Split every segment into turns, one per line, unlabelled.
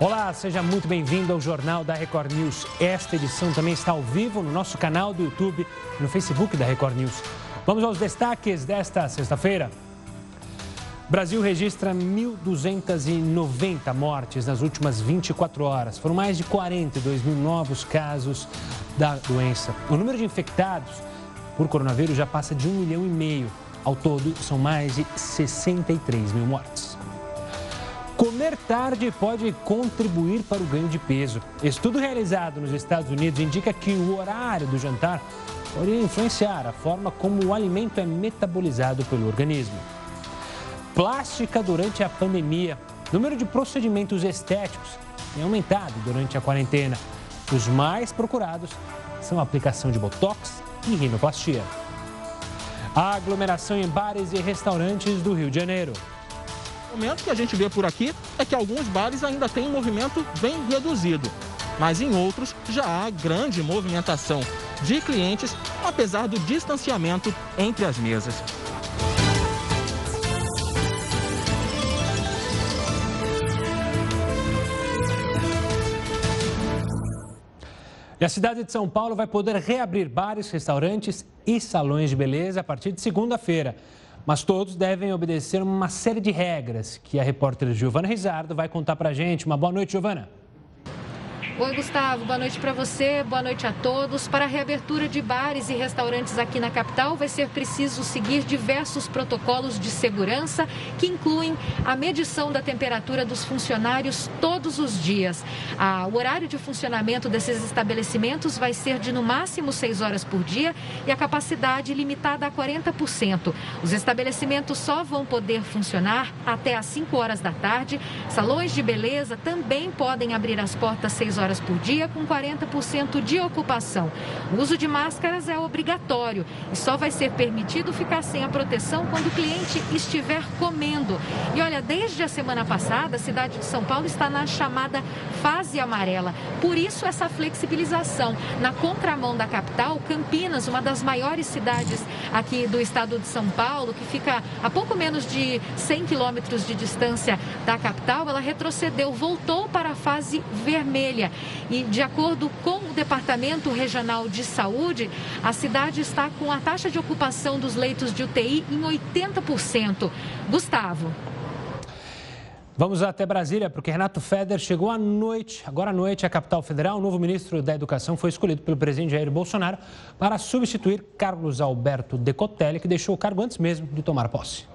Olá, seja muito bem-vindo ao Jornal da Record News. Esta edição também está ao vivo no nosso canal do YouTube e no Facebook da Record News. Vamos aos destaques desta sexta-feira. Brasil registra 1.290 mortes nas últimas 24 horas. Foram mais de 42 mil novos casos da doença. O número de infectados por coronavírus já passa de um milhão e meio. Ao todo, são mais de 63 mil mortes. Comer tarde pode contribuir para o ganho de peso. Estudo realizado nos Estados Unidos indica que o horário do jantar pode influenciar a forma como o alimento é metabolizado pelo organismo. Plástica durante a pandemia. Número de procedimentos estéticos tem aumentado durante a quarentena. Os mais procurados são a aplicação de botox e rinoplastia. A aglomeração em bares e restaurantes do Rio de Janeiro.
O momento que a gente vê por aqui é que alguns bares ainda têm um movimento bem reduzido, mas em outros já há grande movimentação de clientes, apesar do distanciamento entre as mesas.
E a cidade de São Paulo vai poder reabrir bares, restaurantes e salões de beleza a partir de segunda-feira. Mas todos devem obedecer uma série de regras que a repórter Giovana Rizardo vai contar para gente. Uma boa noite, Giovana.
Oi, Gustavo. Boa noite para você, boa noite a todos. Para a reabertura de bares e restaurantes aqui na capital, vai ser preciso seguir diversos protocolos de segurança que incluem a medição da temperatura dos funcionários todos os dias. Ah, o horário de funcionamento desses estabelecimentos vai ser de no máximo 6 horas por dia e a capacidade limitada a 40%. Os estabelecimentos só vão poder funcionar até às 5 horas da tarde. Salões de beleza também podem abrir as portas 6 horas horas por dia, com 40% de ocupação. O uso de máscaras é obrigatório e só vai ser permitido ficar sem a proteção quando o cliente estiver comendo. E olha, desde a semana passada, a cidade de São Paulo está na chamada fase amarela. Por isso, essa flexibilização. Na contramão da capital, Campinas, uma das maiores cidades aqui do estado de São Paulo, que fica a pouco menos de 100 quilômetros de distância da capital, ela retrocedeu, voltou para a fase vermelha. E, de acordo com o Departamento Regional de Saúde, a cidade está com a taxa de ocupação dos leitos de UTI em 80%. Gustavo.
Vamos até Brasília, porque Renato Feder chegou à noite, agora à noite, à capital federal. O novo ministro da Educação foi escolhido pelo presidente Jair Bolsonaro para substituir Carlos Alberto Decotelli, que deixou o cargo antes mesmo de tomar posse.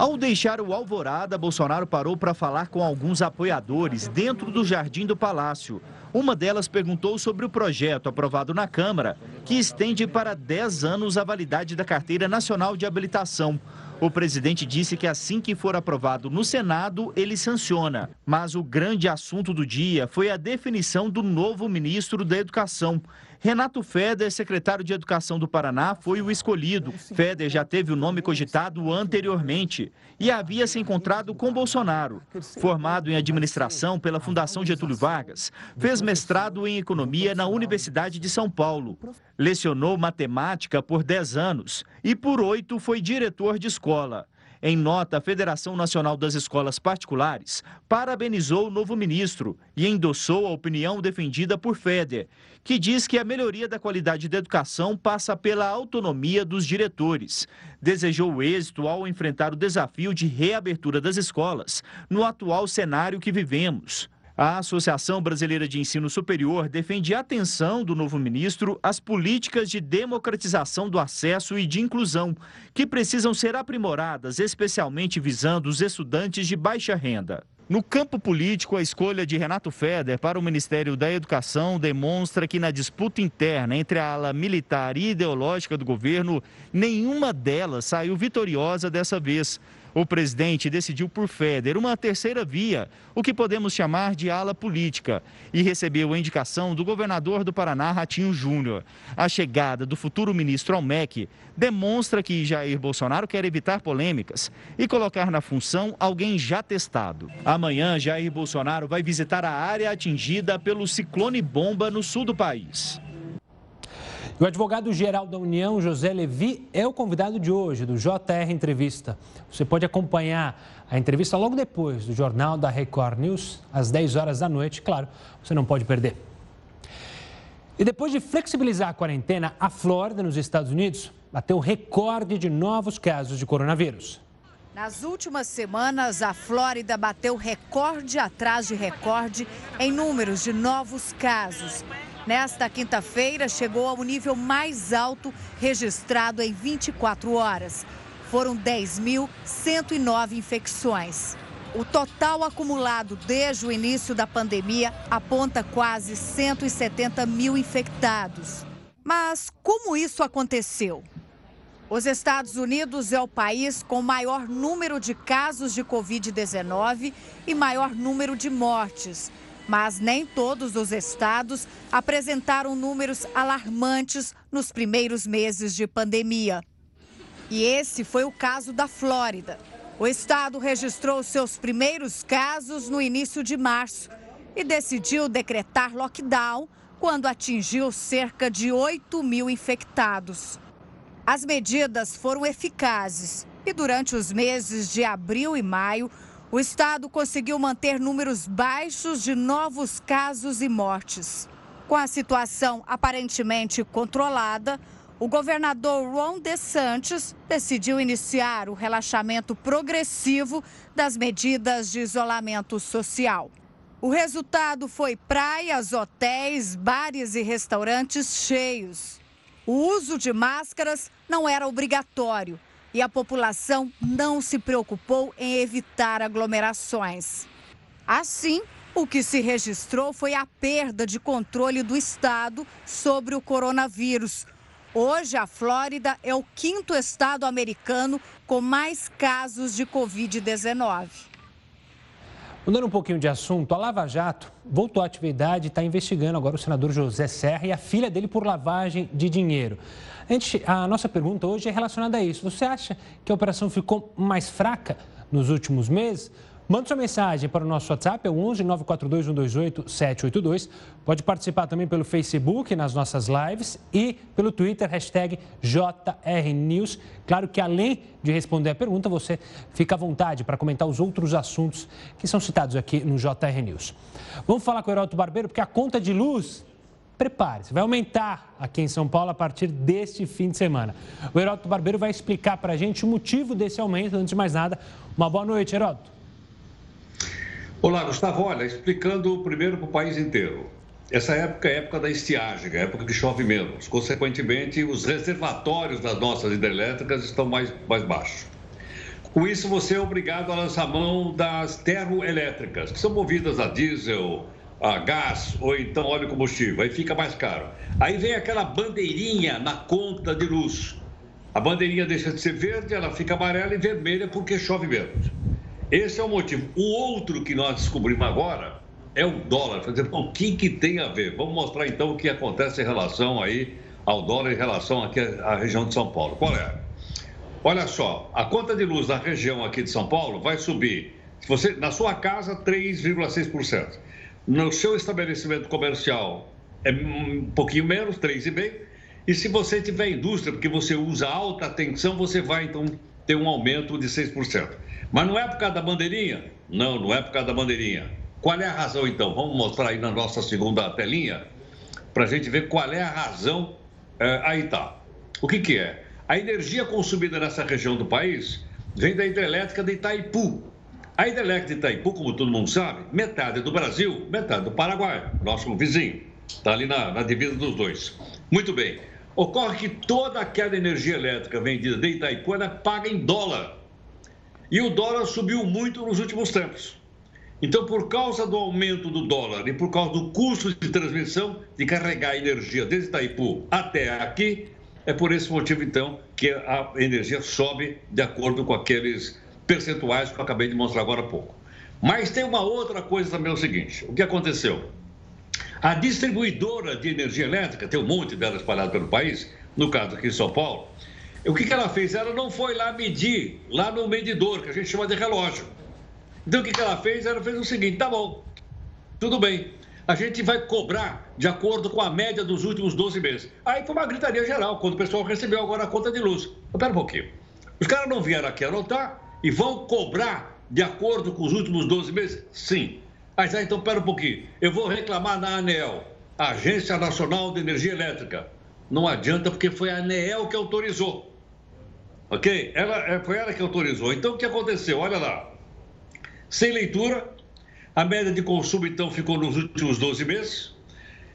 Ao deixar o Alvorada, Bolsonaro parou para falar com alguns apoiadores dentro do jardim do palácio. Uma delas perguntou sobre o projeto aprovado na Câmara, que estende para 10 anos a validade da Carteira Nacional de Habilitação. O presidente disse que assim que for aprovado no Senado, ele sanciona. Mas o grande assunto do dia foi a definição do novo ministro da Educação. Renato Feder, secretário de Educação do Paraná, foi o escolhido. Feder já teve o nome cogitado anteriormente e havia se encontrado com Bolsonaro. Formado em administração pela Fundação Getúlio Vargas, fez mestrado em economia na Universidade de São Paulo. Lecionou matemática por 10 anos e por oito foi diretor de escola. Em nota, a Federação Nacional das Escolas Particulares parabenizou o novo ministro e endossou a opinião defendida por Feder, que diz que a melhoria da qualidade da educação passa pela autonomia dos diretores. Desejou êxito ao enfrentar o desafio de reabertura das escolas no atual cenário que vivemos. A Associação Brasileira de Ensino Superior defende a atenção do novo ministro às políticas de democratização do acesso e de inclusão, que precisam ser aprimoradas, especialmente visando os estudantes de baixa renda. No campo político, a escolha de Renato Feder para o Ministério da Educação demonstra que na disputa interna entre a ala militar e ideológica do governo, nenhuma delas saiu vitoriosa dessa vez. O presidente decidiu por Feder uma terceira via, o que podemos chamar de ala política, e recebeu a indicação do governador do Paraná, Ratinho Júnior. A chegada do futuro ministro ao MEC demonstra que Jair Bolsonaro quer evitar polêmicas e colocar na função alguém já testado. Amanhã, Jair Bolsonaro vai visitar a área atingida pelo ciclone bomba no sul do país.
O advogado-geral da União, José Levi, é o convidado de hoje do JR Entrevista. Você pode acompanhar a entrevista logo depois do Jornal da Record News, às 10 horas da noite. Claro, você não pode perder. E depois de flexibilizar a quarentena, a Flórida, nos Estados Unidos, bateu recorde de novos casos de coronavírus.
Nas últimas semanas, a Flórida bateu recorde atrás de recorde em números de novos casos. Nesta quinta-feira, chegou ao nível mais alto registrado em 24 horas. Foram 10.109 infecções. O total acumulado desde o início da pandemia aponta quase 170 mil infectados. Mas como isso aconteceu? Os Estados Unidos é o país com maior número de casos de Covid-19 e maior número de mortes. Mas nem todos os estados apresentaram números alarmantes nos primeiros meses de pandemia. E esse foi o caso da Flórida. O estado registrou seus primeiros casos no início de março e decidiu decretar lockdown quando atingiu cerca de 8 mil infectados. As medidas foram eficazes e durante os meses de abril e maio, o estado conseguiu manter números baixos de novos casos e mortes. Com a situação aparentemente controlada, o governador Ron DeSantis decidiu iniciar o relaxamento progressivo das medidas de isolamento social. O resultado foi praias, hotéis, bares e restaurantes cheios. O uso de máscaras não era obrigatório e a população não se preocupou em evitar aglomerações. Assim, o que se registrou foi a perda de controle do Estado sobre o coronavírus Hoje, a Flórida é o quinto estado americano com mais casos de Covid-19.
Mudando um pouquinho de assunto, a Lava Jato voltou à atividade e está investigando agora o senador José Serra e a filha dele por lavagem de dinheiro. Gente, a nossa pergunta hoje é relacionada a isso. Você acha que a operação ficou mais fraca nos últimos meses? Mande sua mensagem para o nosso WhatsApp, é o 11 942 128 782. Pode participar também pelo Facebook, nas nossas lives e pelo Twitter, hashtag JRNews. Claro que além de responder a pergunta, você fica à vontade para comentar os outros assuntos que são citados aqui no JR News. Vamos falar com o Heroto Barbeiro, porque a conta de luz prepare-se, vai aumentar aqui em São Paulo a partir deste fim de semana. O Heródoto Barbeiro vai explicar para a gente o motivo desse aumento. Antes de mais nada, uma boa noite, Heródoto.
Olá, Gustavo. Olha, explicando primeiro para o país inteiro. Essa época é época da estiagem, é época que chove menos. Consequentemente, os reservatórios das nossas hidrelétricas estão mais, mais baixos. Com isso, você é obrigado a lançar mão das termoelétricas, que são movidas a diesel, a gás ou então óleo combustível. Aí fica mais caro. Aí vem aquela bandeirinha na conta de luz. A bandeirinha deixa de ser verde, ela fica amarela e vermelha porque chove menos. Esse é o motivo. O outro que nós descobrimos agora é o dólar. Quer dizer, o que, que tem a ver? Vamos mostrar então o que acontece em relação aí ao dólar em relação aqui à região de São Paulo. Qual é? Olha só, a conta de luz na região aqui de São Paulo vai subir, se você, na sua casa, 3,6%. No seu estabelecimento comercial é um pouquinho menos, 3,5%. E se você tiver indústria, porque você usa alta tensão, você vai então ter um aumento de 6%. Mas não é por causa da bandeirinha? Não, não é por causa da bandeirinha. Qual é a razão, então? Vamos mostrar aí na nossa segunda telinha, para a gente ver qual é a razão. É, aí tá. O que, que é? A energia consumida nessa região do país vem da hidrelétrica de Itaipu. A hidrelétrica de Itaipu, como todo mundo sabe, metade do Brasil, metade do Paraguai, nosso vizinho. Está ali na, na divisa dos dois. Muito bem. Ocorre que toda aquela energia elétrica vendida de Itaipu é paga em dólar. E o dólar subiu muito nos últimos tempos. Então, por causa do aumento do dólar e por causa do custo de transmissão, de carregar energia desde Itaipu até aqui, é por esse motivo, então, que a energia sobe de acordo com aqueles percentuais que eu acabei de mostrar agora há pouco. Mas tem uma outra coisa também, é o seguinte: o que aconteceu? A distribuidora de energia elétrica, tem um monte dela espalhada pelo país, no caso aqui em São Paulo, o que, ela fez? Ela não foi lá medir, lá no medidor, que a gente chama de relógio. Então, o que, que ela fez? Ela fez o seguinte: tá bom, tudo bem. a gente vai cobrar de acordo com a média dos últimos 12 meses. Aí foi uma gritaria geral, quando o pessoal recebeu agora a conta de luz. Espera um pouquinho. Os caras não vieram aqui anotar e vão cobrar de acordo com os últimos 12 meses? Sim. Mas aí, então, espera um pouquinho. Eu vou reclamar na ANEL, Agência Nacional de Energia Elétrica. Não adianta, porque foi a ANEEL que autorizou. Ok? Ela, é, foi ela que autorizou. Então, o que aconteceu? Olha lá. Sem leitura, a média de consumo, então, ficou nos últimos 12 meses.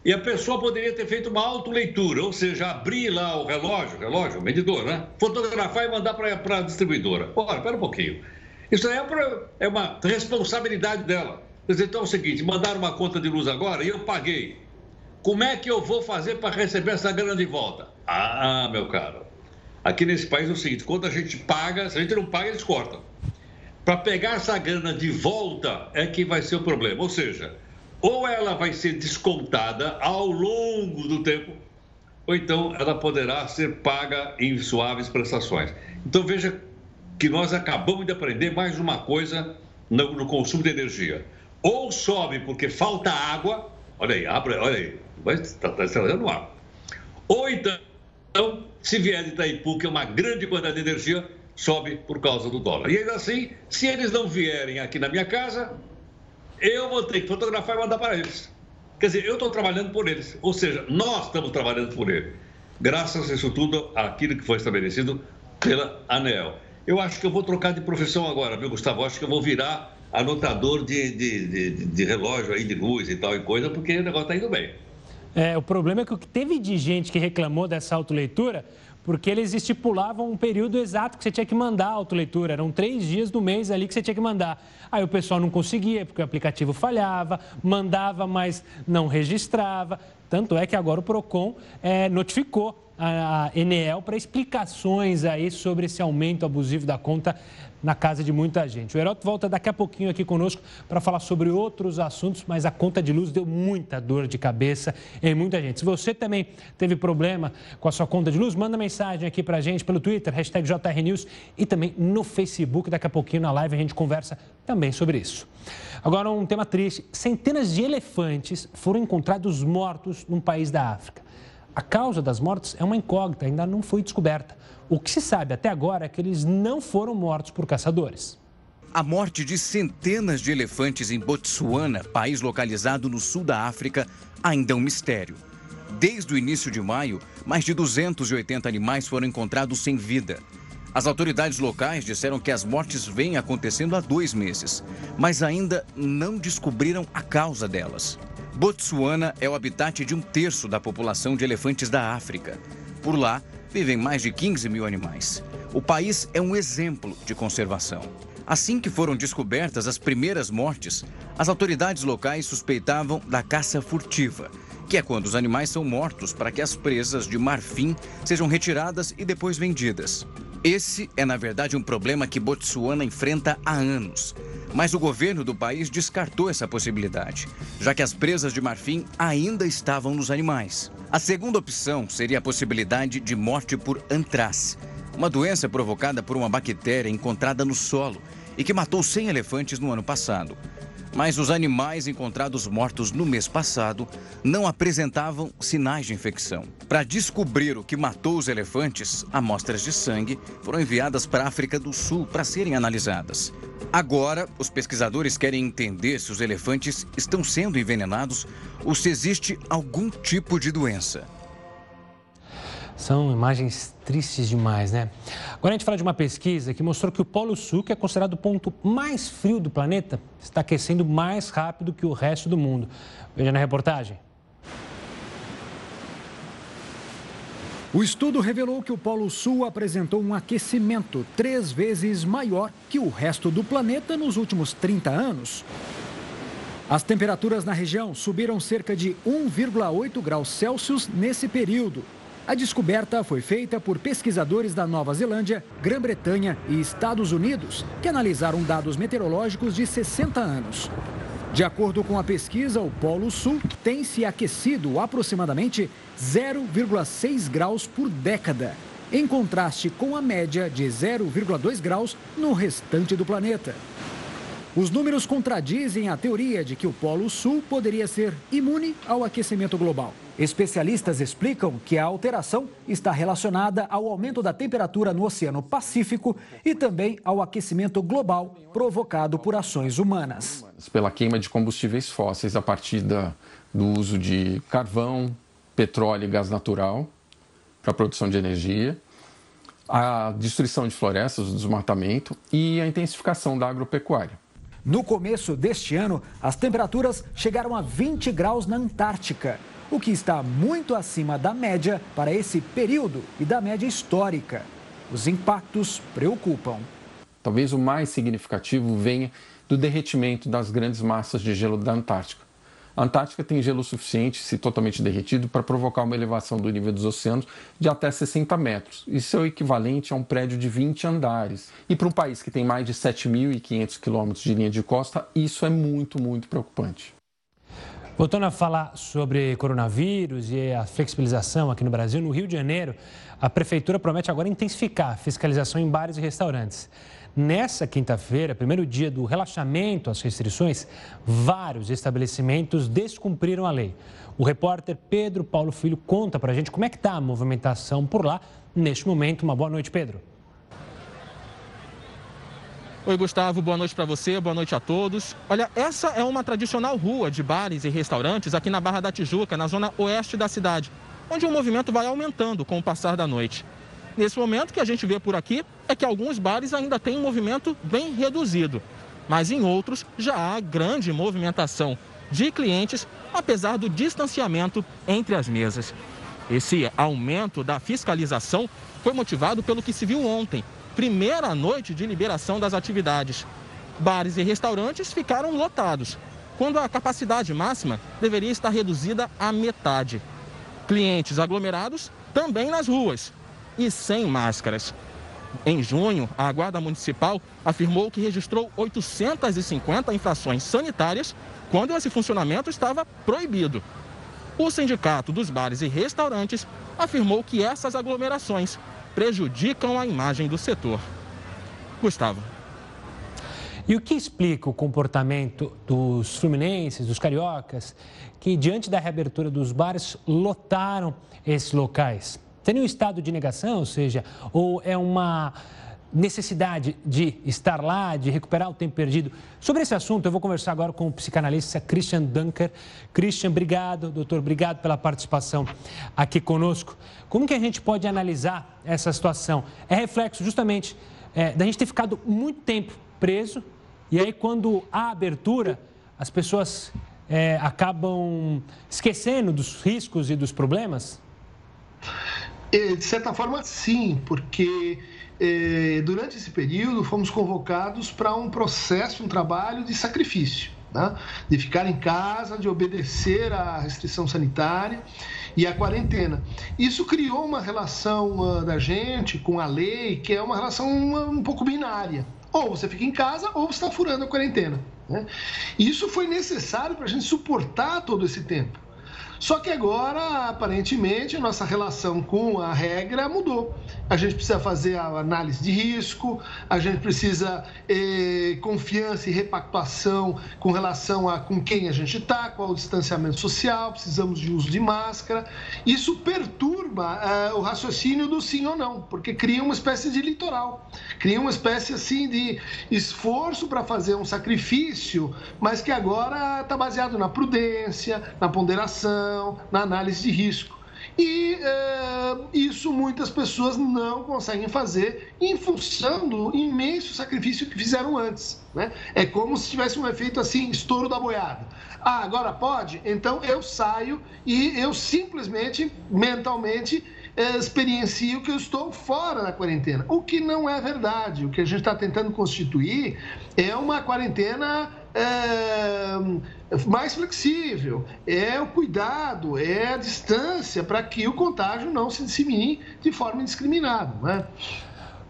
E a pessoa poderia ter feito uma autoleitura, ou seja, abrir lá o relógio, relógio, medidor, né? Fotografar e mandar para a distribuidora. Ora, espera um pouquinho. Isso é, pra, é uma responsabilidade dela. Quer dizer, então é o seguinte, mandaram uma conta de luz agora e eu paguei. Como é que eu vou fazer para receber essa grana de volta? Ah, meu caro, aqui nesse país é o seguinte, quando a gente paga, se a gente não paga, eles cortam. Para pegar essa grana de volta é que vai ser o problema. Ou seja, ou ela vai ser descontada ao longo do tempo, ou então ela poderá ser paga em suaves prestações. Então veja que nós acabamos de aprender mais uma coisa no, no consumo de energia. Ou sobe porque falta água, olha aí, abre, olha aí, está tá estragando água. Ou então, se vier de Itaipu, que é uma grande quantidade de energia, sobe por causa do dólar. E ainda assim, se eles não vierem aqui na minha casa, eu vou ter que fotografar e mandar para eles. Quer dizer, eu estou trabalhando por eles. Ou seja, nós estamos trabalhando por eles. Graças a isso tudo, aquilo que foi estabelecido pela ANEL. Eu acho que eu vou trocar de profissão agora, viu, Gustavo? Eu acho que eu vou virar anotador de, de, de, de relógio aí, de luz e tal e coisa, porque o negócio está indo bem.
É, o problema é que o que teve de gente que reclamou dessa autoleitura porque eles estipulavam um período exato que você tinha que mandar a autoleitura. Eram três dias do mês ali que você tinha que mandar. Aí o pessoal não conseguia, porque o aplicativo falhava, mandava, mas não registrava. Tanto é que agora o PROCON é, notificou a Enel para explicações aí sobre esse aumento abusivo da conta na casa de muita gente. O Heroto volta daqui a pouquinho aqui conosco para falar sobre outros assuntos, mas a conta de luz deu muita dor de cabeça em muita gente. Se você também teve problema com a sua conta de luz, manda mensagem aqui para a gente pelo Twitter, hashtag JRNews e também no Facebook. Daqui a pouquinho na live a gente conversa também sobre isso. Agora um tema triste. Centenas de elefantes foram encontrados mortos num país da África. A causa das mortes é uma incógnita, ainda não foi descoberta. O que se sabe até agora é que eles não foram mortos por caçadores.
A morte de centenas de elefantes em Botsuana, país localizado no sul da África, ainda é um mistério. Desde o início de maio, mais de 280 animais foram encontrados sem vida. As autoridades locais disseram que as mortes vêm acontecendo há dois meses, mas ainda não descobriram a causa delas. Botsuana é o habitat de um terço da população de elefantes da África. Por lá, vivem mais de 15 mil animais. O país é um exemplo de conservação. Assim que foram descobertas as primeiras mortes, as autoridades locais suspeitavam da caça furtiva, que é quando os animais são mortos para que as presas de marfim sejam retiradas e depois vendidas. Esse é, na verdade, um problema que Botsuana enfrenta há anos. Mas o governo do país descartou essa possibilidade, já que as presas de marfim ainda estavam nos animais. A segunda opção seria a possibilidade de morte por antraz, uma doença provocada por uma bactéria encontrada no solo e que matou 100 elefantes no ano passado. Mas os animais encontrados mortos no mês passado não apresentavam sinais de infecção. Para descobrir o que matou os elefantes, amostras de sangue foram enviadas para a África do Sul para serem analisadas. Agora, os pesquisadores querem entender se os elefantes estão sendo envenenados ou se existe algum tipo de doença.
São imagens tristes demais, né? Agora a gente fala de uma pesquisa que mostrou que o Polo Sul, que é considerado o ponto mais frio do planeta, está aquecendo mais rápido que o resto do mundo. Veja na reportagem.
O estudo revelou que o Polo Sul apresentou um aquecimento três vezes maior que o resto do planeta nos últimos 30 anos. As temperaturas na região subiram cerca de 1,8 graus Celsius nesse período. A descoberta foi feita por pesquisadores da Nova Zelândia, Grã-Bretanha e Estados Unidos, que analisaram dados meteorológicos de 60 anos. De acordo com a pesquisa, o Polo Sul tem se aquecido aproximadamente 0,6 graus por década, em contraste com a média de 0,2 graus no restante do planeta. Os números contradizem a teoria de que o Polo Sul poderia ser imune ao aquecimento global. Especialistas explicam que a alteração está relacionada ao aumento da temperatura no Oceano Pacífico e também ao aquecimento global provocado por ações humanas.
Pela queima de combustíveis fósseis a partir da, do uso de carvão, petróleo e gás natural para a produção de energia, a destruição de florestas, o desmatamento e a intensificação da agropecuária.
No começo deste ano, as temperaturas chegaram a 20 graus na Antártica, o que está muito acima da média para esse período e da média histórica. Os impactos preocupam.
Talvez o mais significativo venha do derretimento das grandes massas de gelo da Antártica. A Antártica tem gelo suficiente, se totalmente derretido, para provocar uma elevação do nível dos oceanos de até 60 metros. Isso é o equivalente a um prédio de 20 andares. E para um país que tem mais de 7.500 quilômetros de linha de costa, isso é muito, muito preocupante.
Voltando a falar sobre coronavírus e a flexibilização aqui no Brasil, no Rio de Janeiro, a Prefeitura promete agora intensificar a fiscalização em bares e restaurantes. Nessa quinta-feira, primeiro dia do relaxamento às restrições, vários estabelecimentos descumpriram a lei. O repórter Pedro Paulo Filho conta para a gente como é que está a movimentação por lá neste momento. Uma boa noite, Pedro.
Oi, Gustavo, boa noite para você, boa noite a todos. Olha, essa é uma tradicional rua de bares e restaurantes aqui na Barra da Tijuca, na zona oeste da cidade, onde o movimento vai aumentando com o passar da noite. Nesse momento, que a gente vê por aqui é que alguns bares ainda têm um movimento bem reduzido, mas em outros já há grande movimentação de clientes, apesar do distanciamento entre as mesas. Esse aumento da fiscalização foi motivado pelo que se viu ontem, primeira noite de liberação das atividades. Bares e restaurantes ficaram lotados, quando a capacidade máxima deveria estar reduzida à metade. Clientes aglomerados também nas ruas, e sem máscaras. Em junho, a Guarda Municipal afirmou que registrou 850 infrações sanitárias quando esse funcionamento estava proibido. O Sindicato dos Bares e Restaurantes afirmou que essas aglomerações prejudicam a imagem do setor. Gustavo.
E o que explica o comportamento dos fluminenses, dos cariocas, que diante da reabertura dos bares lotaram esses locais? Tem um estado de negação, ou seja, ou é uma necessidade de estar lá, de recuperar o tempo perdido. Sobre esse assunto, eu vou conversar agora com o psicanalista Christian Dunker. Christian, obrigado, doutor, obrigado pela participação aqui conosco. Como que a gente pode analisar essa situação? É reflexo justamente é, da gente ter ficado muito tempo preso e aí quando há abertura, as pessoas é, acabam esquecendo dos riscos e dos problemas?
De certa forma, sim, porque eh, durante esse período fomos convocados para um processo, um trabalho de sacrifício, né? de ficar em casa, de obedecer à restrição sanitária e à quarentena. Isso criou uma relação uh, da gente com a lei que é uma relação um, pouco binária. Ou você fica em casa ou você está furando a quarentena. Né? Isso foi necessário para a gente suportar todo esse tempo. Só que agora, aparentemente, a nossa relação com a regra mudou. A gente precisa fazer a análise de risco, a gente precisa eh, confiança e repactuação com relação a com quem a gente está, qual o distanciamento social, precisamos de uso de máscara. Isso perturba eh, o raciocínio do sim ou não, porque cria uma espécie de litoral, cria uma espécie assim de esforço para fazer um sacrifício, mas que agora está baseado na prudência, na ponderação na análise de risco. E é, isso muitas pessoas não conseguem fazer em função do imenso sacrifício que fizeram antes. Né? É como se tivesse um efeito assim, estouro da boiada. Ah, agora pode? Então eu saio e eu simplesmente, mentalmente, é, experiencio que eu estou fora da quarentena. O que não é verdade. O que a gente está tentando constituir é uma quarentena é, mais flexível, é o cuidado, é a distância para que o contágio não se dissemine de forma indiscriminada. Né?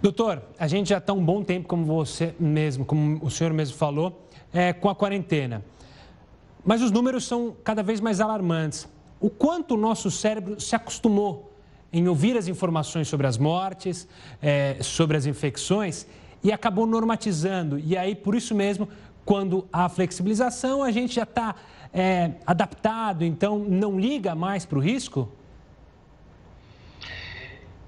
Doutor, a gente já está um bom tempo, como você mesmo, como o senhor mesmo falou, é, com a quarentena. Mas os números são cada vez mais alarmantes. O quanto o nosso cérebro se acostumou em ouvir as informações sobre as mortes, é, sobre as infecções e acabou normatizando. E aí, por isso mesmo, quando há flexibilização, a gente já está é, adaptado, então não liga mais para o risco?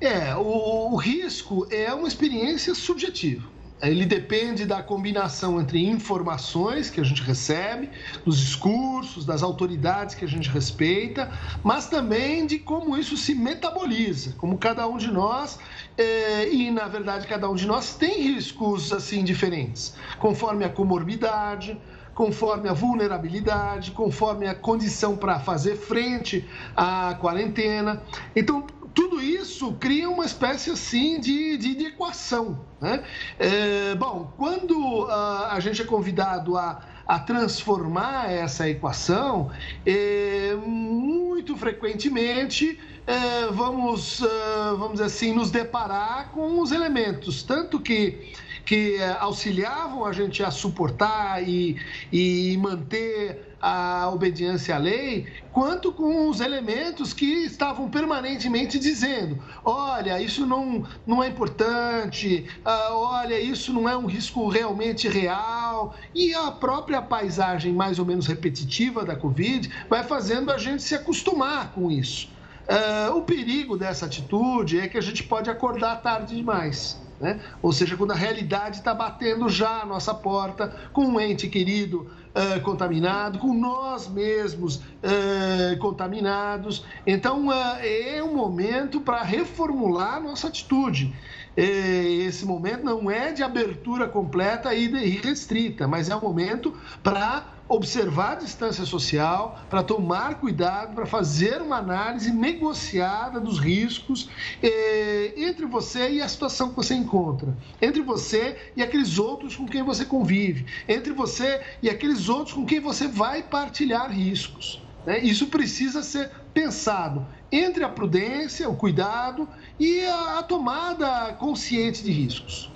É, o, o risco é uma experiência subjetiva. Ele depende da combinação entre informações que a gente recebe, dos discursos, das autoridades que a gente respeita, mas também de como isso se metaboliza, como cada um de nós, é, e na verdade cada um de nós tem riscos assim diferentes, conforme a comorbidade, conforme a vulnerabilidade, conforme a condição para fazer frente à quarentena. Então, tudo isso cria uma espécie assim de, de, de equação. Né? É, bom, quando uh, a gente é convidado a, a transformar essa equação, é, muito frequentemente é, vamos, uh, vamos assim, nos deparar com os elementos, tanto que que auxiliavam a gente a suportar e, e manter a obediência à lei, quanto com os elementos que estavam permanentemente dizendo: olha, isso não, não é importante, uh, olha, isso não é um risco realmente real. E a própria paisagem mais ou menos repetitiva da Covid vai fazendo a gente se acostumar com isso. Uh, o perigo dessa atitude é que a gente pode acordar tarde demais. Né? Ou seja, quando a realidade está batendo já a nossa porta com um ente querido uh, contaminado, com nós mesmos uh, contaminados. Então, uh, é um momento para reformular nossa atitude. Esse momento não é de abertura completa e restrita, mas é um momento para observar a distância social, para tomar cuidado, para fazer uma análise negociada dos riscos eh, entre você e a situação que você encontra, entre você e aqueles outros com quem você convive, entre você e aqueles outros com quem você vai partilhar riscos. Né? Isso precisa ser pensado entre a prudência, o cuidado e a, a, tomada consciente de riscos.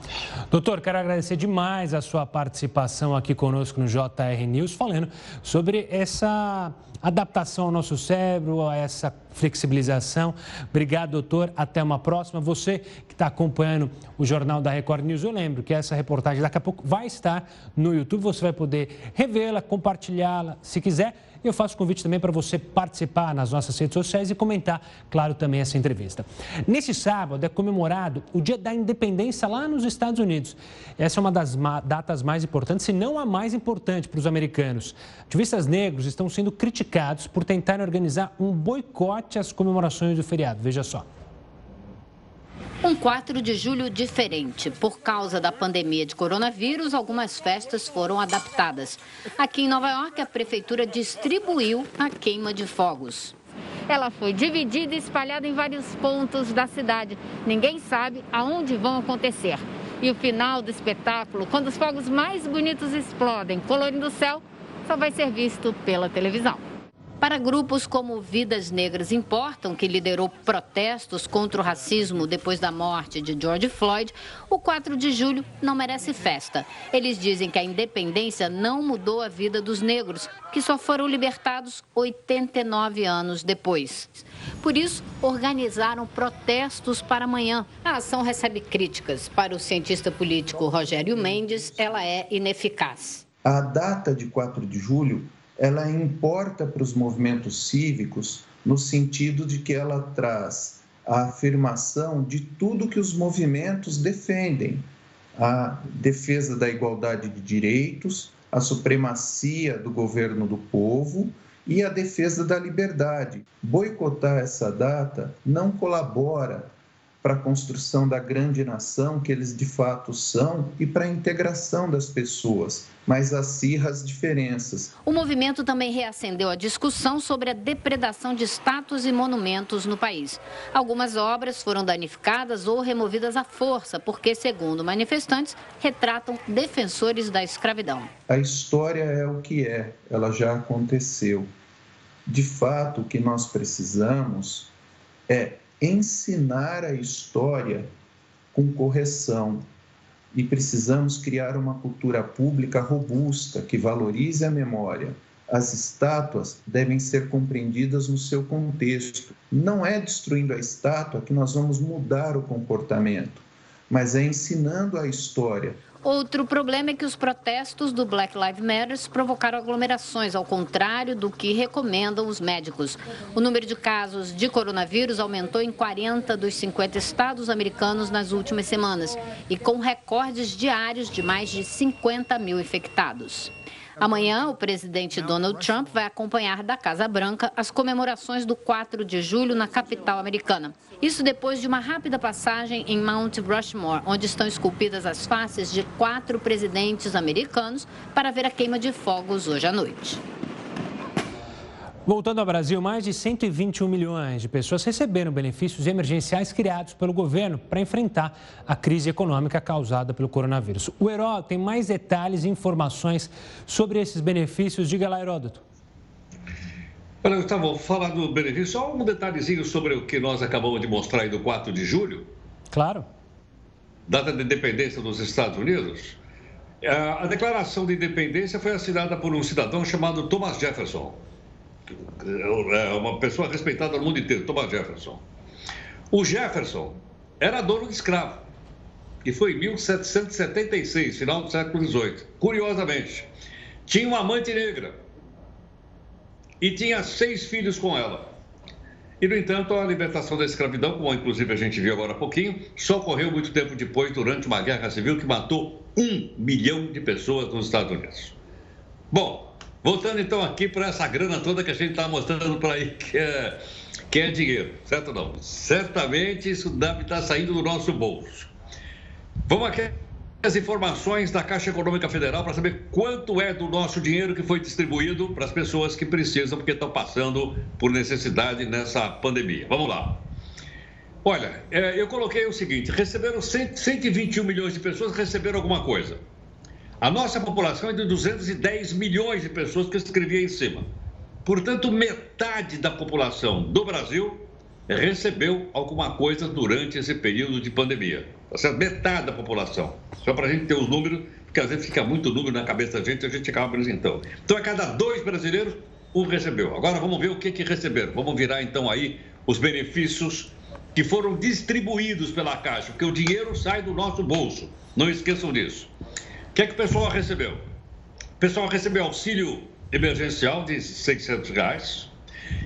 Doutor, quero agradecer demais a sua participação aqui conosco no JR News, falando sobre essa adaptação ao nosso cérebro, a essa flexibilização. Obrigado, doutor. Até uma próxima. Você que está acompanhando o Jornal da Record News, eu lembro que essa reportagem daqui a pouco vai estar no YouTube. Você vai poder revê-la, compartilhá-la, se quiser eu faço convite também para você participar nas nossas redes sociais e comentar, claro, também essa entrevista. Nesse sábado é comemorado o Dia da Independência lá nos Estados Unidos. Essa é uma das datas mais importantes, se não a mais importante para os americanos. Ativistas negros estão sendo criticados por tentarem organizar um boicote às comemorações do feriado. Veja só.
Um 4 de julho diferente. Por causa da pandemia de coronavírus, algumas festas foram adaptadas. Aqui em Nova York, a prefeitura distribuiu a queima de fogos.
Ela foi dividida e espalhada em vários pontos da cidade. Ninguém sabe aonde vão acontecer. E o final do espetáculo, quando os fogos mais bonitos explodem, colorindo o céu, só vai ser visto pela televisão.
Para grupos como Vidas Negras Importam, que liderou protestos contra o racismo depois da morte de George Floyd, o 4 de julho não merece festa. Eles dizem que a independência não mudou a vida dos negros, que só foram libertados 89 anos depois. Por isso, organizaram protestos para amanhã. A ação recebe críticas. Para o cientista político Rogério Mendes, ela é ineficaz.
A data de 4 de julho ela importa para os movimentos cívicos no sentido de que ela traz a afirmação de tudo que os movimentos defendem: a defesa da igualdade de direitos, a supremacia do governo do povo e a defesa da liberdade. Boicotar essa data não colabora para a construção da grande nação que eles de fato são e para a integração das pessoas, mas acirra as diferenças.
O movimento também reacendeu a discussão sobre a depredação de estátuas e monumentos no país. Algumas obras foram danificadas ou removidas à força, porque, segundo manifestantes, retratam defensores da escravidão.
A história é o que é, ela já aconteceu. De fato, o que nós precisamos é ensinar a história com correção. E precisamos criar uma cultura pública robusta que valorize a memória. As estátuas devem ser compreendidas no seu contexto. Não é destruindo a estátua que nós vamos mudar o comportamento, mas é ensinando a história
Outro problema é que os protestos do Black Lives Matter provocaram aglomerações, ao contrário do que recomendam os médicos. O número de casos de coronavírus aumentou em 40 dos 50 estados americanos nas últimas semanas e com recordes diários de mais de 50 mil infectados. Amanhã, o presidente Donald Trump vai acompanhar da Casa Branca as comemorações do 4 de julho na capital americana. Isso depois de uma rápida passagem em Mount Rushmore, onde estão esculpidas as faces de quatro presidentes americanos para ver a queima de fogos hoje à noite.
Voltando ao Brasil, mais de 121 milhões de pessoas receberam benefícios emergenciais criados pelo governo para enfrentar a crise econômica causada pelo coronavírus. O Heródoto tem mais detalhes e informações sobre esses benefícios. Diga lá, Heródoto.
Olha, Gustavo, falar do benefício, só um detalhezinho sobre o que nós acabamos de mostrar aí do 4 de julho.
Claro.
Data de independência dos Estados Unidos. A declaração de independência foi assinada por um cidadão chamado Thomas Jefferson é uma pessoa respeitada no mundo inteiro, Thomas Jefferson. O Jefferson era dono de escravo e foi em 1776, final do século XVIII. Curiosamente, tinha uma amante negra e tinha seis filhos com ela. E, no entanto, a libertação da escravidão, como inclusive a gente viu agora há pouquinho, só ocorreu muito tempo depois, durante uma guerra civil que matou um milhão de pessoas nos Estados Unidos. Bom, Voltando então aqui para essa grana toda que a gente está mostrando por aí, que é, que é dinheiro, certo não? Certamente isso deve estar tá saindo do nosso bolso. Vamos aqui as informações da Caixa Econômica Federal para saber quanto é do nosso dinheiro que foi distribuído para as pessoas que precisam, porque estão passando por necessidade nessa pandemia. Vamos lá. Olha, é, eu coloquei o seguinte: receberam 121 milhões de pessoas receberam alguma coisa. A nossa população é de 210 milhões de pessoas que eu escrevi aí em cima. Portanto, metade da população do Brasil recebeu alguma coisa durante esse período de pandemia. Tá? Metade da população. Só para a gente ter os números, porque às vezes fica muito número na cabeça da gente e a gente acaba apresentando. Então, a cada dois brasileiros, um recebeu. Agora vamos ver o que, que receberam. Vamos virar então aí os benefícios que foram distribuídos pela Caixa, porque o dinheiro sai do nosso bolso. Não esqueçam disso. O que é que o pessoal recebeu? O pessoal recebeu auxílio emergencial de 600 reais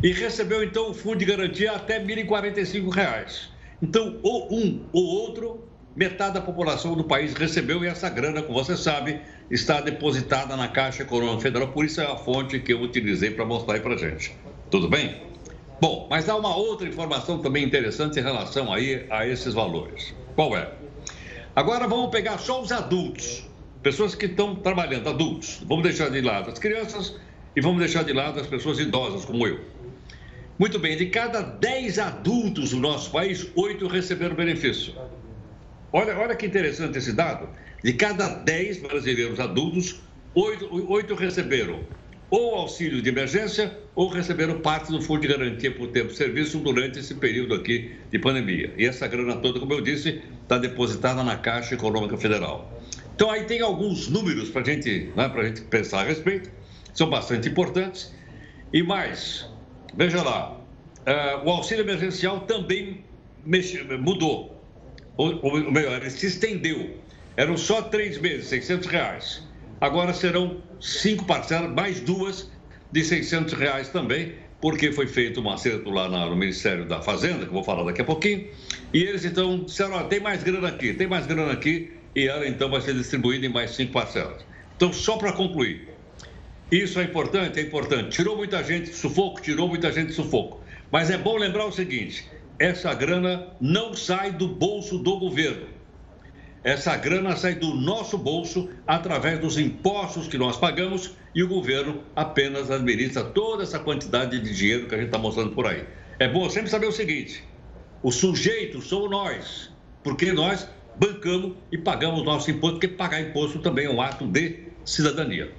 e recebeu então o fundo de garantia até 1.045 reais. Então, ou um ou outro, metade da população do país recebeu e essa grana, como você sabe, está depositada na Caixa Econômica Federal, por isso é a fonte que eu utilizei para mostrar aí para gente. Tudo bem? Bom, mas há uma outra informação também interessante em relação aí a esses valores. Qual é? Agora vamos pegar só os adultos pessoas que estão trabalhando, adultos. Vamos deixar de lado as crianças e vamos deixar de lado as pessoas idosas, como eu. Muito bem, de cada 10 adultos do nosso país, 8 receberam benefício. Olha, olha que interessante esse dado. De cada 10 brasileiros adultos, 8, 8 receberam ou auxílio de emergência ou receberam parte do fundo de garantia por tempo de serviço durante esse período aqui de pandemia. E essa grana toda, como eu disse, está depositada na Caixa Econômica Federal. Então aí tem alguns números para gente, né, a gente pensar a respeito, são bastante importantes. E mais, veja lá, uh, o auxílio emergencial também mudou, ou, ou melhor, ele se estendeu. Eram só três meses, 600 reais. Agora serão cinco parcelas, mais duas de 600 reais também, porque foi feito um acerto lá no Ministério da Fazenda, que eu vou falar daqui a pouquinho, e eles então disseram, ó, tem mais grana aqui, tem mais grana aqui, e ela então vai ser distribuída em mais cinco parcelas. Então, só para concluir, isso é importante? É importante. Tirou muita gente de sufoco? Tirou muita gente de sufoco. Mas é bom lembrar o seguinte: essa grana não sai do bolso do governo. Essa grana sai do nosso bolso através dos impostos que nós pagamos e o governo apenas administra toda essa quantidade de dinheiro que a gente está mostrando por aí. É bom sempre saber o seguinte: o sujeito somos nós, porque nós bancamos e pagamos nosso imposto, porque pagar imposto também é um ato de cidadania.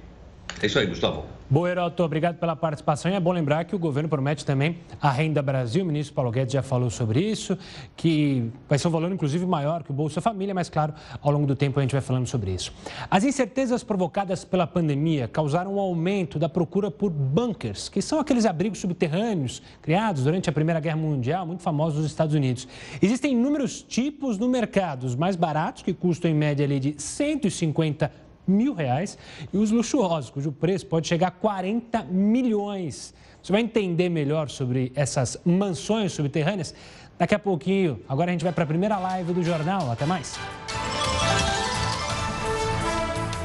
É isso aí, Gustavo.
Boa, Heroto, obrigado pela participação. E é bom lembrar que o governo promete também a Renda Brasil. O ministro Paulo Guedes já falou sobre isso, que vai ser um valor, inclusive, maior que o Bolsa Família, mas, claro, ao longo do tempo a gente vai falando sobre isso. As incertezas provocadas pela pandemia causaram um aumento da procura por bunkers, que são aqueles abrigos subterrâneos criados durante a Primeira Guerra Mundial, muito famosos nos Estados Unidos. Existem inúmeros tipos no mercado, os mais baratos, que custam em média ali de 150 mil reais e os luxuosos, cujo preço pode chegar a 40 milhões. Você vai entender melhor sobre essas mansões subterrâneas daqui a pouquinho. Agora a gente vai para a primeira live do jornal. Até mais.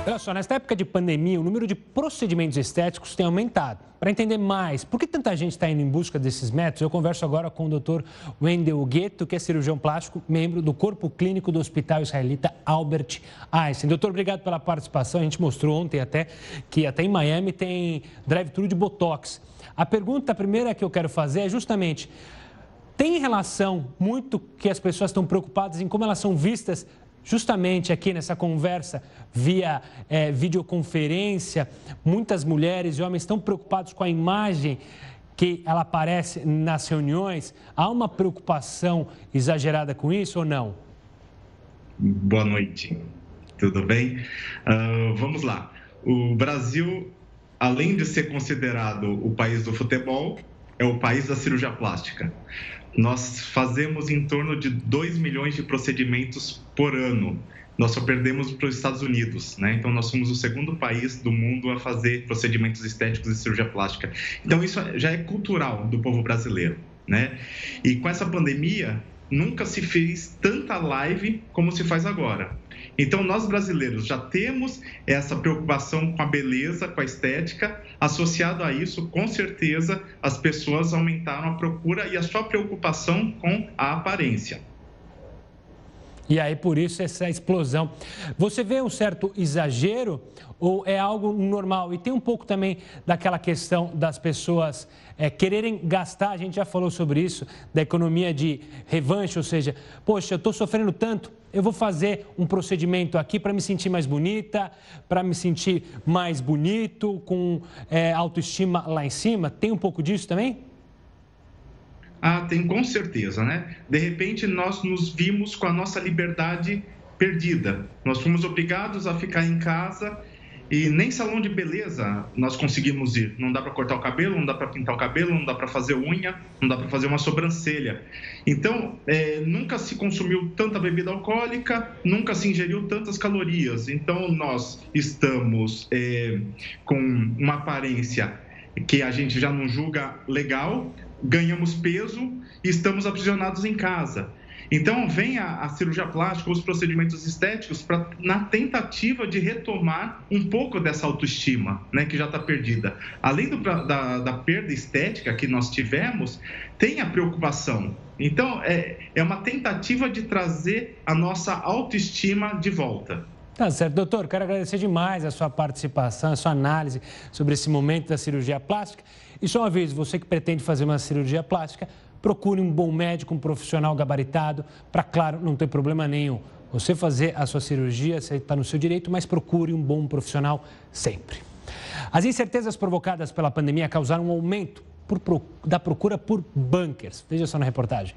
Olha só, nesta época de pandemia, o número de procedimentos estéticos tem aumentado. Para entender mais por que tanta gente está indo em busca desses métodos, eu converso agora com o Dr. Wendel Gueto, que é cirurgião plástico, membro do Corpo Clínico do Hospital Israelita Albert Einstein. Doutor, obrigado pela participação. A gente mostrou ontem até que até em Miami tem drive-thru de Botox. A pergunta primeira que eu quero fazer é justamente tem relação muito que as pessoas estão preocupadas em como elas são vistas justamente aqui nessa conversa via é, videoconferência, muitas mulheres e homens estão preocupados com a imagem que ela aparece nas reuniões. Há uma preocupação exagerada com isso ou não?
Boa noite, tudo bem? Uh, vamos lá. O Brasil, além de ser considerado o país do futebol, é o país da cirurgia plástica nós fazemos em torno de 2 milhões de procedimentos por ano. Nós só perdemos para os Estados Unidos, né? Então, nós somos o segundo país do mundo a fazer procedimentos estéticos e cirurgia plástica. Então, isso já é cultural do povo brasileiro, né? E com essa pandemia, nunca se fez tanta live como se faz agora. Então, nós brasileiros já temos essa preocupação com a beleza, com a estética. Associado a isso, com certeza, as pessoas aumentaram a procura e a sua preocupação com a aparência.
E aí, por isso, essa explosão. Você vê um certo exagero ou é algo normal? E tem um pouco também daquela questão das pessoas é, quererem gastar, a gente já falou sobre isso, da economia de revanche, ou seja, poxa, eu estou sofrendo tanto, eu vou fazer um procedimento aqui para me sentir mais bonita, para me sentir mais bonito, com é, autoestima lá em cima. Tem um pouco disso também?
Ah, tem com certeza, né? De repente nós nos vimos com a nossa liberdade perdida. Nós fomos obrigados a ficar em casa e nem salão de beleza nós conseguimos ir. Não dá para cortar o cabelo, não dá para pintar o cabelo, não dá para fazer unha, não dá para fazer uma sobrancelha. Então, é, nunca se consumiu tanta bebida alcoólica, nunca se ingeriu tantas calorias. Então, nós estamos é, com uma aparência que a gente já não julga legal, ganhamos peso e estamos aprisionados em casa. Então, vem a, a cirurgia plástica, os procedimentos estéticos, pra, na tentativa de retomar um pouco dessa autoestima, né, que já está perdida. Além do, da, da perda estética que nós tivemos, tem a preocupação. Então, é, é uma tentativa de trazer a nossa autoestima de volta.
Tá certo, doutor. Quero agradecer demais a sua participação, a sua análise sobre esse momento da cirurgia plástica. E só uma vez, você que pretende fazer uma cirurgia plástica, procure um bom médico, um profissional gabaritado, para, claro, não ter problema nenhum. Você fazer a sua cirurgia, você está no seu direito, mas procure um bom profissional sempre. As incertezas provocadas pela pandemia causaram um aumento por, da procura por bunkers. Veja só na reportagem.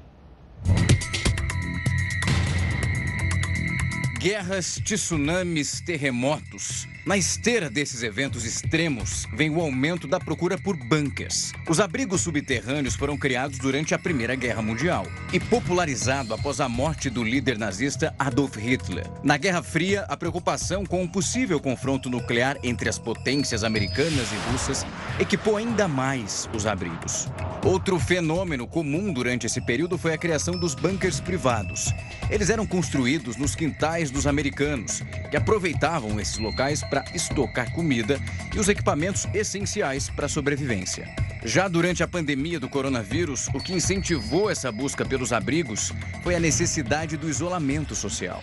Guerras, tsunamis, terremotos. Na esteira desses eventos extremos, vem o aumento da procura por bunkers. Os abrigos subterrâneos foram criados durante a Primeira Guerra Mundial e popularizado após a morte do líder nazista Adolf Hitler. Na Guerra Fria, a preocupação com um possível confronto nuclear entre as potências americanas e russas equipou ainda mais os abrigos. Outro fenômeno comum durante esse período foi a criação dos bunkers privados. Eles eram construídos nos quintais dos americanos, que aproveitavam esses locais para estocar comida e os equipamentos essenciais para a sobrevivência. Já durante a pandemia do coronavírus, o que incentivou essa busca pelos abrigos foi a necessidade do isolamento social.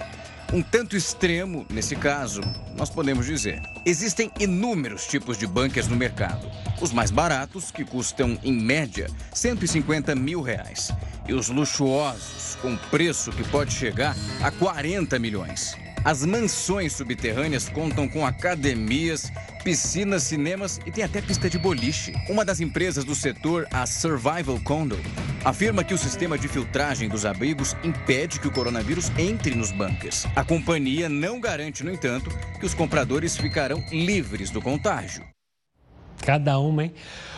Um tanto extremo, nesse caso, nós podemos dizer. Existem inúmeros tipos de bunkers no mercado. Os mais baratos, que custam, em média, 150 mil reais. E os luxuosos, com preço que pode chegar a 40 milhões. As mansões subterrâneas contam com academias, piscinas, cinemas e tem até pista de boliche. Uma das empresas do setor, a Survival Condo, afirma que o sistema de filtragem dos abrigos impede que o coronavírus entre nos bunkers. A companhia não garante, no entanto, que os compradores ficarão livres do contágio.
Cada uma, hein?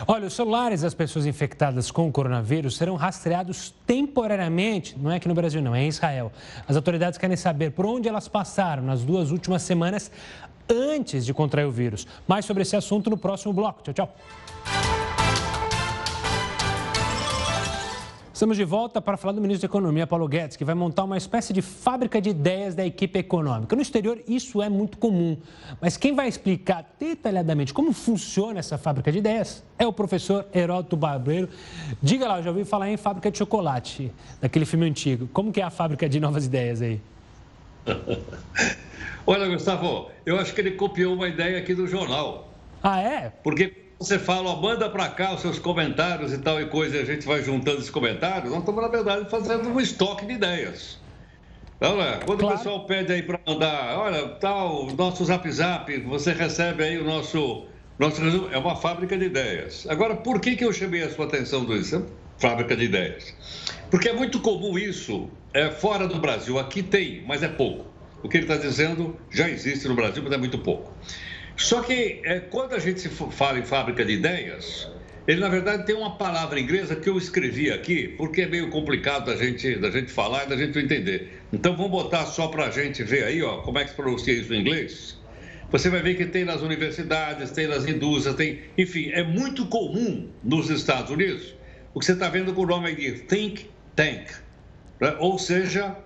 Olha, os celulares das pessoas infectadas com o coronavírus serão rastreados temporariamente, não é aqui no Brasil, não, é em Israel. As autoridades querem saber por onde elas passaram nas duas últimas semanas antes de contrair o vírus. Mais sobre esse assunto no próximo bloco. Tchau, tchau. Estamos de volta para falar do ministro da Economia, Paulo Guedes, que vai montar uma espécie de fábrica de ideias da equipe econômica. No exterior, isso é muito comum. Mas quem vai explicar detalhadamente como funciona essa fábrica de ideias é o professor Heródoto Barbeiro. Diga lá, eu já ouvi falar em fábrica de chocolate, daquele filme antigo. Como que é a fábrica de novas ideias aí?
Olha, Gustavo, eu acho que ele copiou uma ideia aqui do jornal.
Ah, é?
Porque você fala, ó, manda para cá os seus comentários e tal e coisa, e a gente vai juntando esses comentários, nós estamos, na verdade, fazendo um estoque de ideias. Então, né, quando claro. o pessoal pede aí para mandar, olha, tal, nosso zap zap, você recebe aí o nosso, nosso resumo, é uma fábrica de ideias. Agora, por que, que eu chamei a sua atenção disso? É fábrica de ideias. Porque é muito comum isso é, fora do Brasil. Aqui tem, mas é pouco. O que ele está dizendo já existe no Brasil, mas é muito pouco. Só que é, quando a gente fala em fábrica de ideias, ele na verdade tem uma palavra inglesa que eu escrevi aqui, porque é meio complicado da gente, da gente falar e da gente entender. Então vamos botar só para a gente ver aí, ó, como é que se pronuncia isso em inglês. Você vai ver que tem nas universidades, tem nas indústrias, tem, enfim, é muito comum nos Estados Unidos o que você está vendo com o nome de think tank, né? ou seja,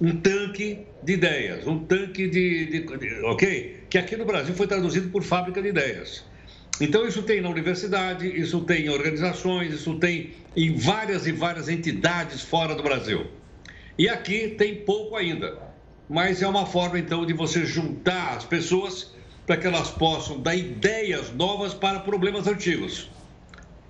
um tanque de ideias, um tanque de, de, de, ok? Que aqui no Brasil foi traduzido por fábrica de ideias. Então isso tem na universidade, isso tem em organizações, isso tem em várias e várias entidades fora do Brasil. E aqui tem pouco ainda, mas é uma forma então de você juntar as pessoas para que elas possam dar ideias novas para problemas antigos.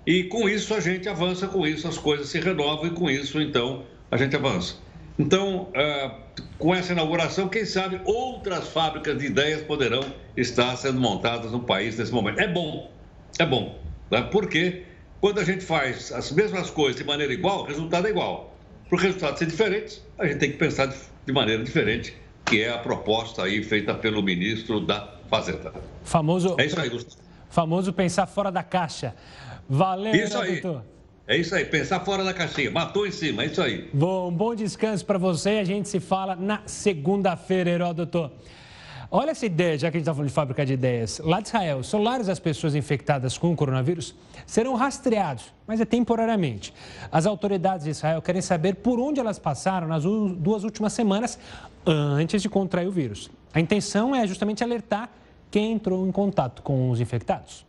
E com isso a gente avança, com isso as coisas se renovam e com isso então a gente avança. Então, uh, com essa inauguração, quem sabe outras fábricas de ideias poderão estar sendo montadas no país nesse momento. É bom, é bom, né? porque quando a gente faz as mesmas coisas de maneira igual, o resultado é igual. Para o resultado ser diferente, a gente tem que pensar de maneira diferente, que é a proposta aí feita pelo ministro da Fazenda.
Famoso, é isso aí, Gustavo. Famoso pensar fora da caixa. Valeu,
isso aí. Doutor. É isso aí, pensar fora da caixinha. Matou em cima, é isso aí.
Bom, bom descanso para você a gente se fala na segunda-feira, Heródoto. Olha essa ideia, já que a gente está falando de fábrica de ideias. Lá de Israel, celulares das pessoas infectadas com o coronavírus serão rastreados, mas é temporariamente. As autoridades de Israel querem saber por onde elas passaram nas duas últimas semanas antes de contrair o vírus. A intenção é justamente alertar quem entrou em contato com os infectados.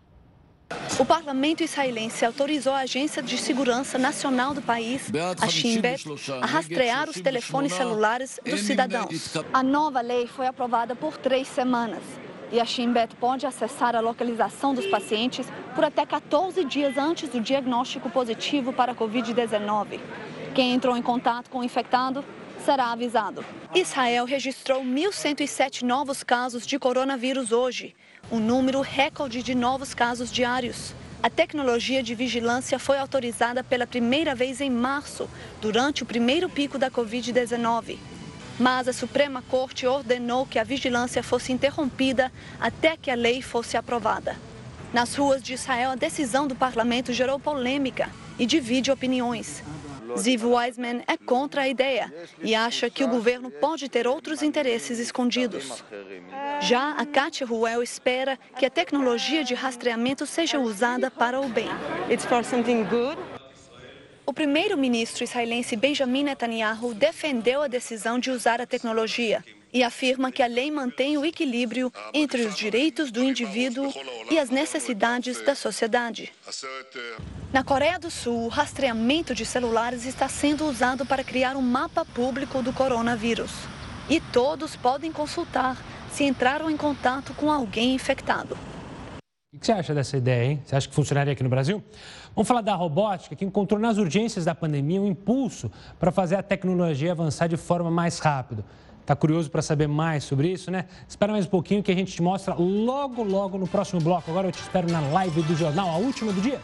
O parlamento israelense autorizou a Agência de Segurança Nacional do país, a Shin Bet, a rastrear os telefones celulares dos cidadãos. A nova lei foi aprovada por três semanas. E a Shin Bet pode acessar a localização dos pacientes por até 14 dias antes do diagnóstico positivo para a Covid-19. Quem entrou em contato com o infectado será avisado. Israel registrou 1.107 novos casos de coronavírus hoje um número recorde de novos casos diários. A tecnologia de vigilância foi autorizada pela primeira vez em março, durante o primeiro pico da Covid-19. Mas a Suprema Corte ordenou que a vigilância fosse interrompida até que a lei fosse aprovada. Nas ruas de Israel, a decisão do parlamento gerou polêmica e divide opiniões. Ziv Weizman é contra a ideia e acha que o governo pode ter outros interesses escondidos. Já a Katia Ruel espera que a tecnologia de rastreamento seja usada para o bem. O primeiro-ministro israelense Benjamin Netanyahu defendeu a decisão de usar a tecnologia e afirma que a lei mantém o equilíbrio entre os direitos do indivíduo e as necessidades da sociedade. Na Coreia do Sul, o rastreamento de celulares está sendo usado para criar um mapa público do coronavírus. E todos podem consultar se entraram em contato com alguém infectado.
O que você acha dessa ideia, hein? Você acha que funcionaria aqui no Brasil? Vamos falar da robótica, que encontrou nas urgências da pandemia um impulso para fazer a tecnologia avançar de forma mais rápida. Está curioso para saber mais sobre isso, né? Espera mais um pouquinho que a gente te mostra logo, logo no próximo bloco. Agora eu te espero na live do jornal, a última do dia.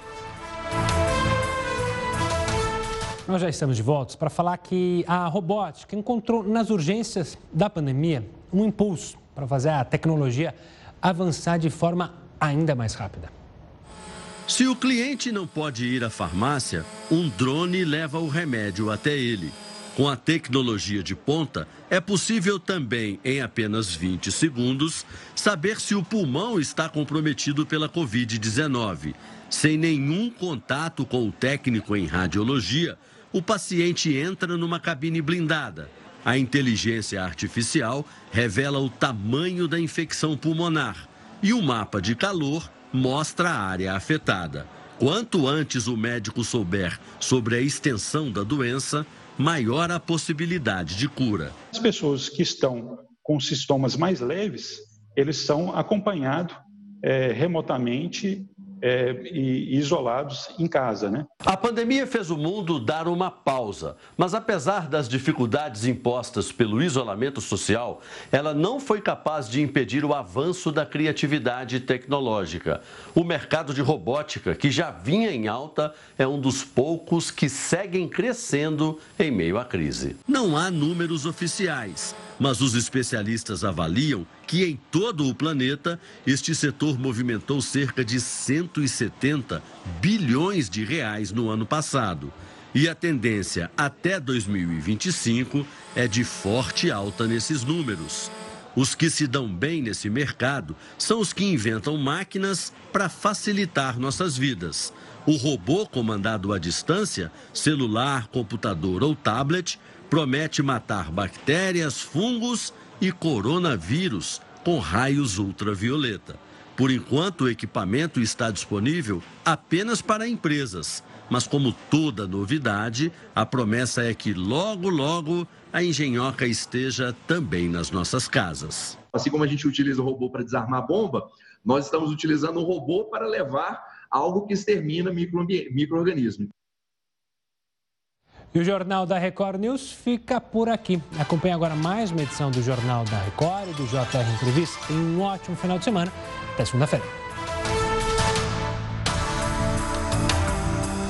Nós já estamos de volta para falar que a robótica encontrou nas urgências da pandemia um impulso para fazer a tecnologia avançar de forma ainda mais rápida.
Se o cliente não pode ir à farmácia, um drone leva o remédio até ele. Com a tecnologia de ponta, é possível também, em apenas 20 segundos, saber se o pulmão está comprometido pela Covid-19. Sem nenhum contato com o técnico em radiologia, o paciente entra numa cabine blindada. A inteligência artificial revela o tamanho da infecção pulmonar e o mapa de calor mostra a área afetada. Quanto antes o médico souber sobre a extensão da doença, maior a possibilidade de cura.
As pessoas que estão com sintomas mais leves, eles são acompanhados é, remotamente é, e isolados em casa, né?
A pandemia fez o mundo dar uma pausa, mas apesar das dificuldades impostas pelo isolamento social, ela não foi capaz de impedir o avanço da criatividade tecnológica. O mercado de robótica, que já vinha em alta, é um dos poucos que seguem crescendo em meio à crise. Não há números oficiais mas os especialistas avaliam que em todo o planeta este setor movimentou cerca de 170 bilhões de reais no ano passado. E a tendência até 2025 é de forte alta nesses números. Os que se dão bem nesse mercado são os que inventam máquinas para facilitar nossas vidas. O robô comandado à distância, celular, computador ou tablet, promete matar bactérias, fungos e coronavírus com raios ultravioleta. Por enquanto, o equipamento está disponível apenas para empresas. Mas, como toda novidade, a promessa é que logo, logo a engenhoca esteja também nas nossas casas.
Assim como a gente utiliza o robô para desarmar a bomba, nós estamos utilizando o robô para levar algo que extermina micro-organismos.
E o Jornal da Record News fica por aqui. Acompanhe agora mais uma edição do Jornal da Record e do JR Entrevista. Tenha um ótimo final de semana. Até segunda-feira.